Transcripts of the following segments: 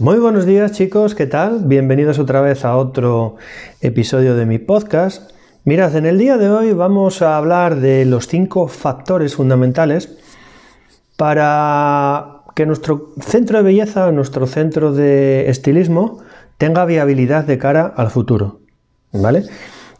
Muy buenos días chicos, ¿qué tal? Bienvenidos otra vez a otro episodio de mi podcast. Mirad, en el día de hoy vamos a hablar de los cinco factores fundamentales para que nuestro centro de belleza, nuestro centro de estilismo, tenga viabilidad de cara al futuro. ¿Vale?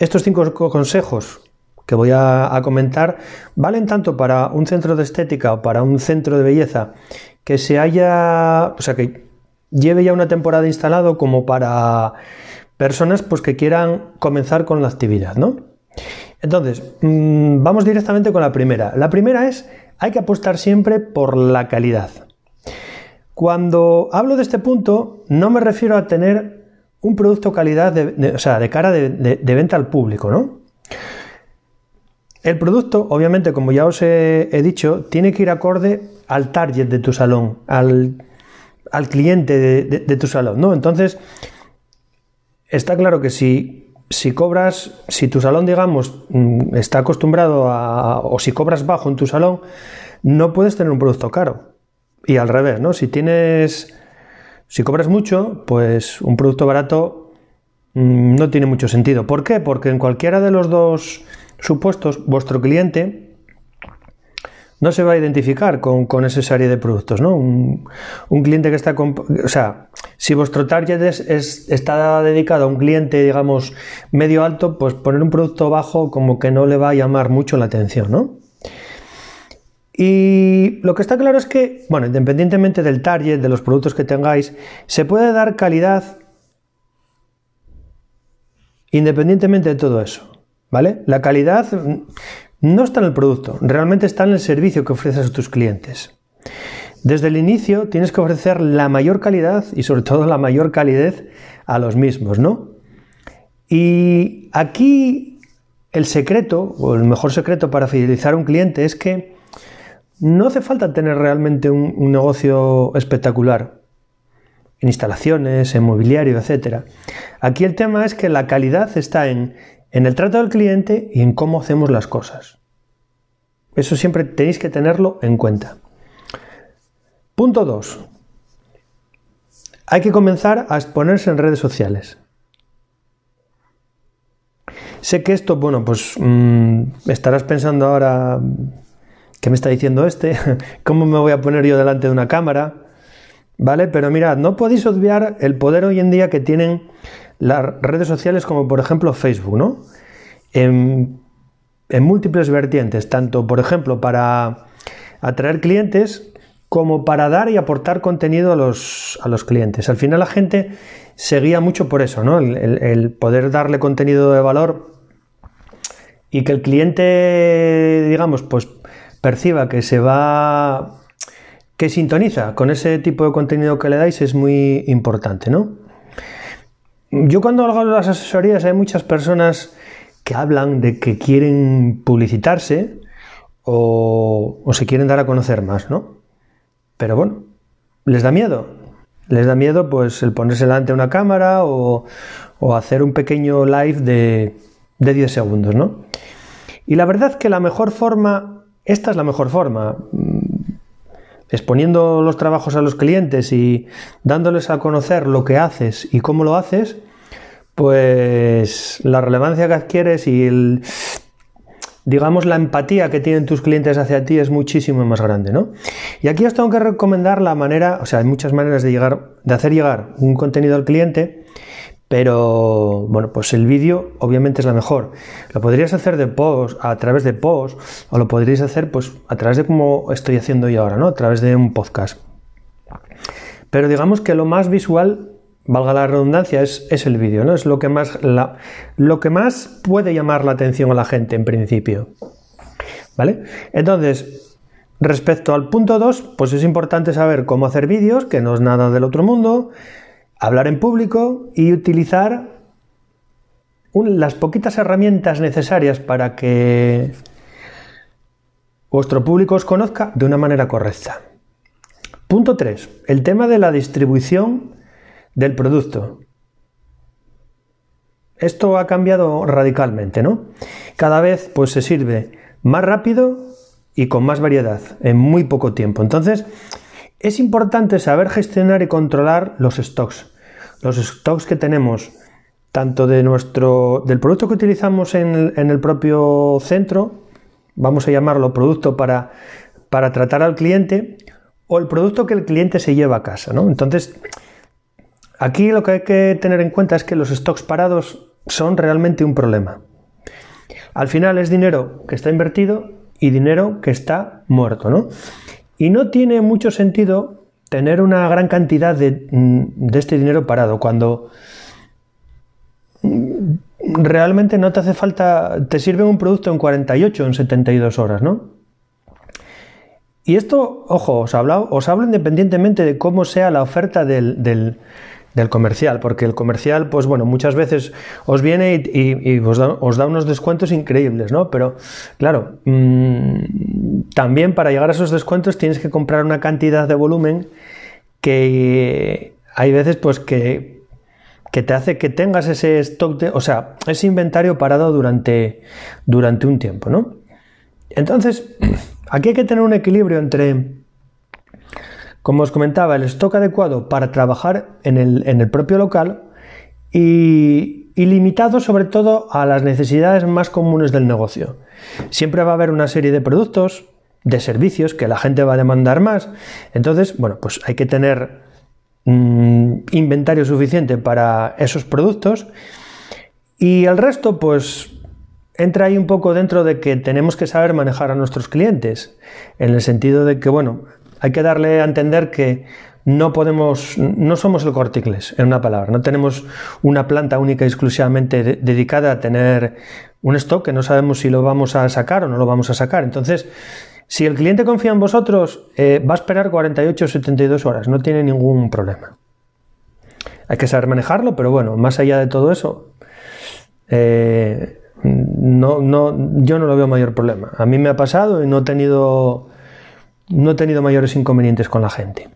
Estos cinco consejos que voy a, a, comentar valen tanto para un centro de estética o para un centro de belleza que se haya, o sea, que lleve ya una temporada instalado como para personas pues que quieran comenzar con la actividad, ¿no? Entonces, mmm, vamos directamente con la primera. La primera es, hay que apostar siempre por la calidad. Cuando hablo de este punto, no me refiero a tener un producto calidad, de, de, o sea, de cara de, de, venta al público, ¿no? El producto, obviamente, como ya os he, he, dicho, tiene que ir acorde al target de tu salón, al, al cliente de, tu salón, ¿no? Entonces, está claro que si, si cobras, si tu salón, digamos, mm, está acostumbrado a, o si cobras bajo en tu salón, no puedes tener un producto caro. Y al revés, ¿no? Si tienes, si cobras mucho, pues un producto barato mmm, no tiene mucho sentido. ¿Por qué? Porque en cualquiera de los dos supuestos, vuestro cliente no se va a identificar con, con esa serie de productos, ¿no? Un, un cliente que está... o sea, si vuestro target es, es, está dedicado a un cliente, digamos, medio alto, pues poner un producto bajo como que no le va a llamar mucho la atención, ¿no? Y lo que está claro es que, bueno, independientemente del target, de los productos que tengáis, se puede dar calidad independientemente de todo eso, ¿vale? La calidad no está en el producto, realmente está en el servicio que ofreces a tus clientes. Desde el inicio tienes que ofrecer la mayor calidad y sobre todo la mayor calidez a los mismos, ¿no? Y aquí el secreto, o el mejor secreto para fidelizar a un cliente es que no hace falta tener realmente un, un negocio espectacular en instalaciones, en mobiliario, etc. Aquí el tema es que la calidad está en en el trato del cliente y en cómo hacemos las cosas. Eso siempre tenéis que tenerlo en cuenta. Punto 2. Hay que comenzar a exponerse en redes sociales. Sé que esto, bueno, pues mmm, estarás pensando ahora, ¿qué me está diciendo este? ¿Cómo me voy a poner yo delante de una cámara? ¿Vale? Pero mirad, no podéis obviar el poder hoy en día que tienen las redes sociales como por ejemplo Facebook, ¿no? En, múltiples vertientes, tanto por ejemplo para atraer clientes como para dar y aportar contenido a los, a los clientes. Al final la gente se guía mucho por eso, ¿no? El, el, poder darle contenido de valor y que el cliente, digamos, pues perciba que se va, que sintoniza con ese tipo de contenido que le dais es muy importante, ¿no? Yo cuando hago las asesorías hay muchas personas que hablan de que quieren publicitarse o, o, se quieren dar a conocer más, ¿no? Pero bueno, les da miedo. Les da miedo pues el ponerse delante de una cámara o, o hacer un pequeño live de, de 10 segundos, ¿no? Y la verdad que la mejor forma, esta es la mejor forma, exponiendo los trabajos a los clientes y dándoles a conocer lo que haces y cómo lo haces, pues la relevancia que adquieres y el, digamos la empatía que tienen tus clientes hacia ti es muchísimo más grande, ¿no? Y aquí os tengo que recomendar la manera, o sea, hay muchas maneras de llegar, de hacer llegar un contenido al cliente, pero bueno, pues el vídeo obviamente es la mejor. Lo podrías hacer de post, a través de post, o lo podríais hacer pues a través de como estoy haciendo yo ahora, ¿no? A través de un podcast. Pero digamos que lo más visual, valga la redundancia, es, es el vídeo, ¿no? Es lo que, más la, lo que más puede llamar la atención a la gente en principio. ¿Vale? Entonces, respecto al punto 2, pues es importante saber cómo hacer vídeos, que no es nada del otro mundo hablar en público y utilizar las poquitas herramientas necesarias para que vuestro público os conozca de una manera correcta. Punto 3. El tema de la distribución del producto. Esto ha cambiado radicalmente, ¿no? Cada vez pues se sirve más rápido y con más variedad en muy poco tiempo. Entonces, es importante saber gestionar y controlar los stocks. Los stocks que tenemos, tanto de nuestro, del producto que utilizamos en el, propio centro, vamos a llamarlo producto para, para tratar al cliente, o el producto que el cliente se lleva a casa. ¿no? Entonces, aquí lo que hay que tener en cuenta es que los stocks parados son realmente un problema. Al final es dinero que está invertido y dinero que está muerto, ¿no? Y no tiene mucho sentido tener una gran cantidad de, mm, este dinero parado cuando mm, realmente no te hace falta, te sirve un producto en 48, en 72 horas, ¿no? Y esto, ojo, os hablo, independientemente de cómo sea la oferta del comercial, porque el comercial, pues bueno, muchas veces os viene y, os, da, unos descuentos increíbles, ¿no? Pero claro, mm, también para llegar a esos descuentos tienes que comprar una cantidad de volumen que hay veces pues que, que te hace que tengas ese stock, de, o sea, ese inventario parado durante, durante un tiempo, ¿no? Entonces, aquí hay que tener un equilibrio entre como os comentaba, el stock adecuado para trabajar en el, propio local y, limitado sobre todo a las necesidades más comunes del negocio. Siempre va a haber una serie de productos, de servicios que la gente va a demandar más. Entonces, bueno, pues hay que tener mm, inventario suficiente para esos productos y el resto, pues entra ahí un poco dentro de que tenemos que saber manejar a nuestros clientes, en el sentido de que, bueno, hay que darle a entender que no podemos, no somos el corticles, en una palabra, no tenemos una planta única y exclusivamente dedicada a tener un stock que no sabemos si lo vamos a sacar o no lo vamos a sacar. Entonces, si el cliente confía en vosotros, eh, va a esperar 48 o 72 horas, no tiene ningún problema. Hay que saber manejarlo, pero bueno, más allá de todo eso, eh, no, no, yo no lo veo mayor problema. A mí me ha pasado y no he tenido no he tenido mayores inconvenientes con la gente.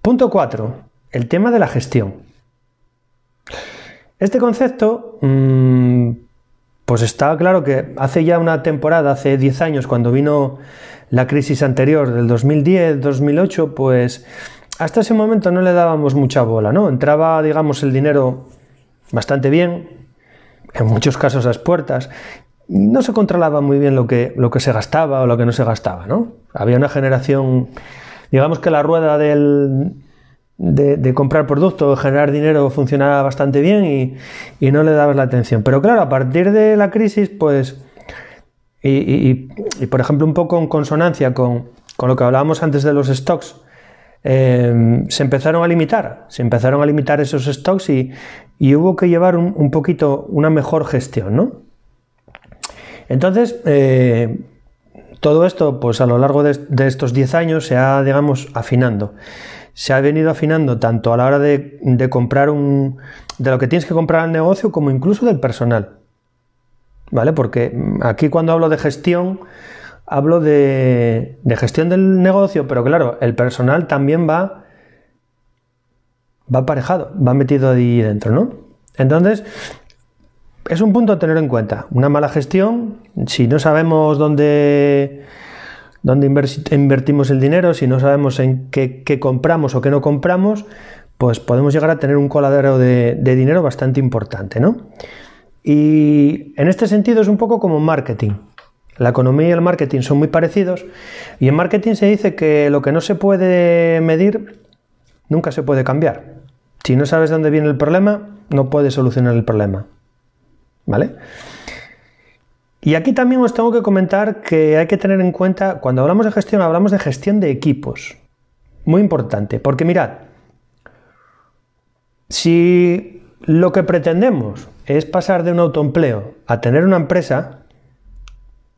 Punto 4. El tema de la gestión. Este concepto, mm, pues está claro que hace ya una temporada, hace 10 años, cuando vino la crisis anterior del 2010-2008, pues hasta ese momento no le dábamos mucha bola, ¿no? Entraba, digamos, el dinero bastante bien, en muchos casos las puertas, no se controlaba muy bien lo que, lo que se gastaba o lo que no se gastaba, ¿no? Había una generación, digamos que la rueda del, de, comprar productos, generar dinero funcionaba bastante bien y, no le dabas la atención. Pero claro, a partir de la crisis, pues, y, por ejemplo un poco en consonancia con, lo que hablábamos antes de los stocks, em, se empezaron a limitar, se empezaron a limitar esos stocks y, hubo que llevar un, un poquito una mejor gestión, ¿no? Entonces, eh, todo esto, pues a lo largo de, estos 10 años se ha, digamos, afinando. Se ha venido afinando tanto a la hora de, comprar un. de lo que tienes que comprar al negocio, como incluso del personal. ¿Vale? Porque aquí cuando hablo de gestión, hablo de, de gestión del negocio, pero claro, el personal también va. va aparejado, va metido ahí dentro, ¿no? Entonces, es un punto a tener en cuenta. Una mala gestión, si no sabemos dónde, invertimos el dinero, si no sabemos en qué, compramos o qué no compramos, pues podemos llegar a tener un coladero de, dinero bastante importante, ¿no? Y en este sentido es un poco como marketing. La economía y el marketing son muy parecidos y en marketing se dice que lo que no se puede medir nunca se puede cambiar. Si no sabes dónde viene el problema, no puedes solucionar el problema. ¿Vale? Y aquí también os tengo que comentar que hay que tener en cuenta, cuando hablamos de gestión, hablamos de gestión de equipos. Muy importante, porque mirad, si lo que pretendemos es pasar de un autoempleo a tener una empresa,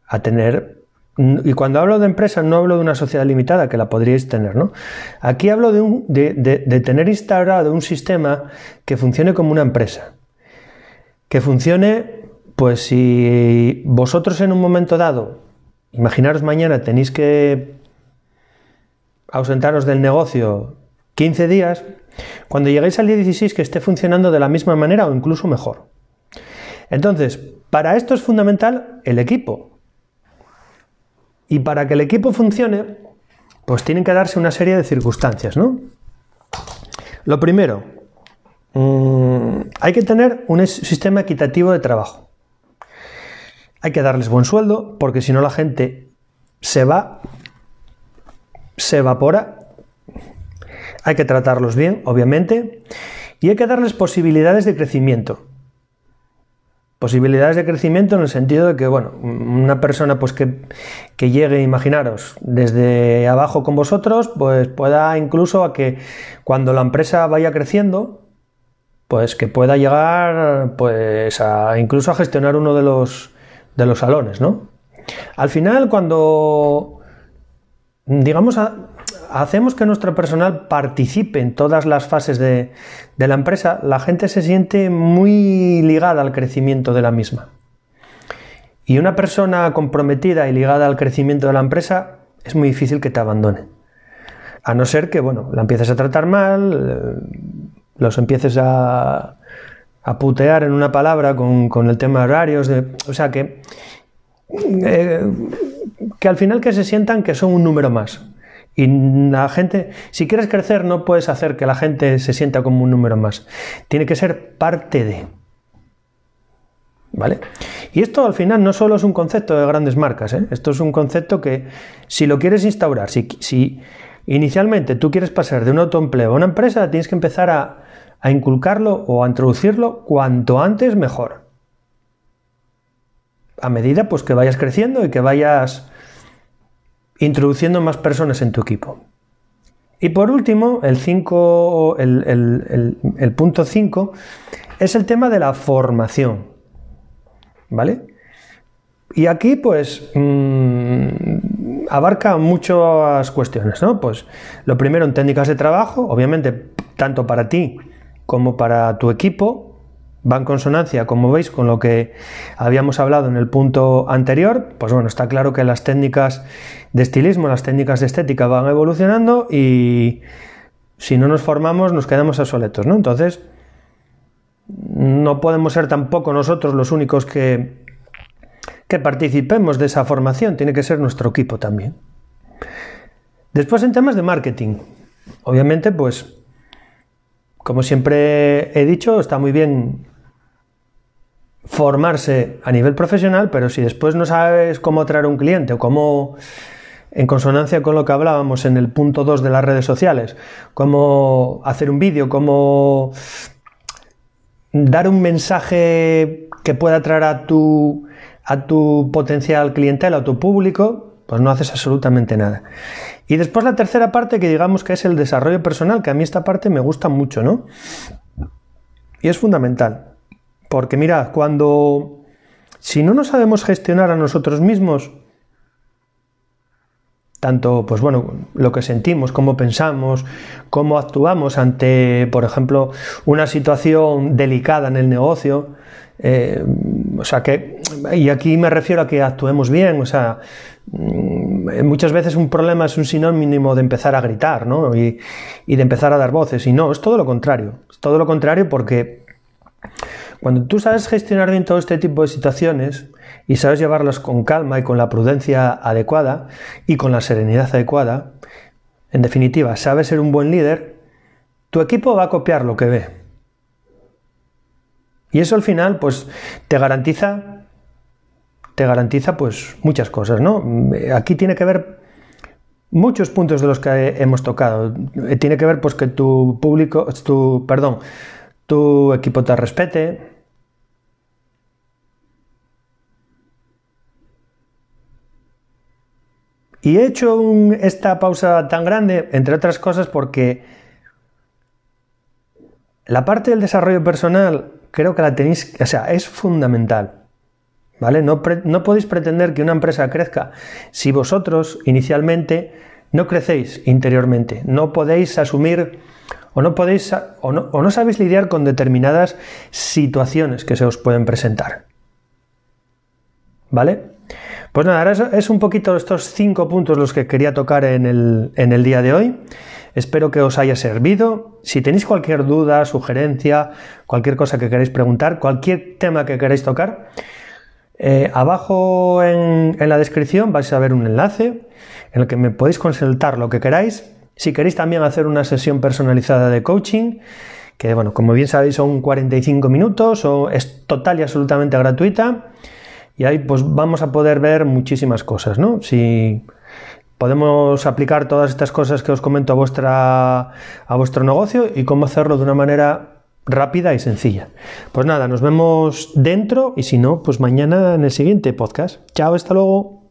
a tener... Y cuando hablo de empresa no hablo de una sociedad limitada, que la podríais tener, ¿no? Aquí hablo de, de tener instalado un sistema que funcione como una empresa. Que funcione, pues si vosotros en un momento dado, imaginaros mañana tenéis que ausentaros del negocio 15 días, cuando lleguéis al día 16 que esté funcionando de la misma manera o incluso mejor. Entonces, para esto es fundamental el equipo. Y para que el equipo funcione, pues tienen que darse una serie de circunstancias, ¿no? Lo primero, mm, hay que tener un sistema equitativo de trabajo. Hay que darles buen sueldo, porque si no la gente se va, se evapora. Hay que tratarlos bien, obviamente, y hay que darles posibilidades de crecimiento posibilidades de crecimiento en el sentido de que, bueno, una persona pues que, que, llegue, imaginaros, desde abajo con vosotros, pues pueda incluso a que cuando la empresa vaya creciendo, pues que pueda llegar pues a incluso a gestionar uno de los de los salones, ¿no? Al final cuando digamos hacemos que nuestro personal participe en todas las fases de, la empresa, la gente se siente muy ligada al crecimiento de la misma. Y una persona comprometida y ligada al crecimiento de la empresa es muy difícil que te abandone. A no ser que, bueno, la empieces a tratar mal, eh, los empieces a, putear en una palabra con, el tema de horarios, o sea, que, eh, que al final que se sientan que son un número más. Y la gente, si quieres crecer, no puedes hacer que la gente se sienta como un número más. Tiene que ser parte de. ¿Vale? Y esto al final no solo es un concepto de grandes marcas, ¿eh? esto es un concepto que si lo quieres instaurar, si, si inicialmente tú quieres pasar de un autoempleo a una empresa, tienes que empezar a, a inculcarlo o a introducirlo cuanto antes mejor. A medida pues que vayas creciendo y que vayas introduciendo más personas en tu equipo. Y por último, el, el, punto 5 es el tema de la formación. ¿Vale? Y aquí, pues, mm, abarca muchas cuestiones, ¿no? Pues lo primero en técnicas de trabajo, obviamente, tanto para ti como para tu equipo, va en consonancia, como veis, con lo que habíamos hablado en el punto anterior. Pues bueno, está claro que las técnicas de estilismo, las técnicas de estética van evolucionando y si no nos formamos nos quedamos obsoletos, ¿no? Entonces, no podemos ser tampoco nosotros los únicos que, que participemos de esa formación, tiene que ser nuestro equipo también. Después en temas de marketing, obviamente pues como siempre he dicho, está muy bien formarse a nivel profesional, pero si después no sabes cómo atraer un cliente o cómo, en consonancia con lo que hablábamos en el punto 2 de las redes sociales, cómo hacer un vídeo, cómo dar un mensaje que pueda atraer a tu, a tu potencial clientela, a tu público, pues no haces absolutamente nada. Y después la tercera parte que digamos que es el desarrollo personal, que a mí esta parte me gusta mucho, ¿no? Y es fundamental. Porque mirad, cuando... Si no nos sabemos gestionar a nosotros mismos, tanto, pues bueno, lo que sentimos, cómo pensamos, cómo actuamos ante, por ejemplo, una situación delicada en el negocio, eh, o sea que, y aquí me refiero a que actuemos bien, o sea, mm, muchas veces un problema es un sinónimo de empezar a gritar, ¿no? Y, y de empezar a dar voces, y no, es todo lo contrario, es todo lo contrario porque cuando tú sabes gestionar bien todo este tipo de situaciones y sabes llevarlas con calma y con la prudencia adecuada y con la serenidad adecuada, en definitiva, sabes ser un buen líder, tu equipo va a copiar lo que ve. Y eso al final, pues, te garantiza, te garantiza, pues, muchas cosas, ¿no? Aquí tiene que ver muchos puntos de los que hemos tocado. Tiene que ver, pues, que tu público, tu, perdón, tu equipo te respete, Y he hecho esta pausa tan grande, entre otras cosas, porque la parte del desarrollo personal creo que la tenéis, o sea, es fundamental. ¿Vale? No, no podéis pretender que una empresa crezca si vosotros inicialmente no crecéis interiormente, no podéis asumir o no podéis o no, o no sabéis lidiar con determinadas situaciones que se os pueden presentar. ¿Vale? Pues nada, ahora es un poquito estos cinco puntos los que quería tocar en el, día de hoy. Espero que os haya servido. Si tenéis cualquier duda, sugerencia, cualquier cosa que queráis preguntar, cualquier tema que queráis tocar, eh, abajo en, la descripción vais a ver un enlace en el que me podéis consultar lo que queráis. Si queréis también hacer una sesión personalizada de coaching, que bueno, como bien sabéis son 45 minutos o es total y absolutamente gratuita. Y ahí pues vamos a poder ver muchísimas cosas, ¿no? Si podemos aplicar todas estas cosas que os comento a, a vuestro negocio y cómo hacerlo de una manera rápida y sencilla. Pues nada, nos vemos dentro y si no, pues mañana en el siguiente podcast. Chao, hasta luego.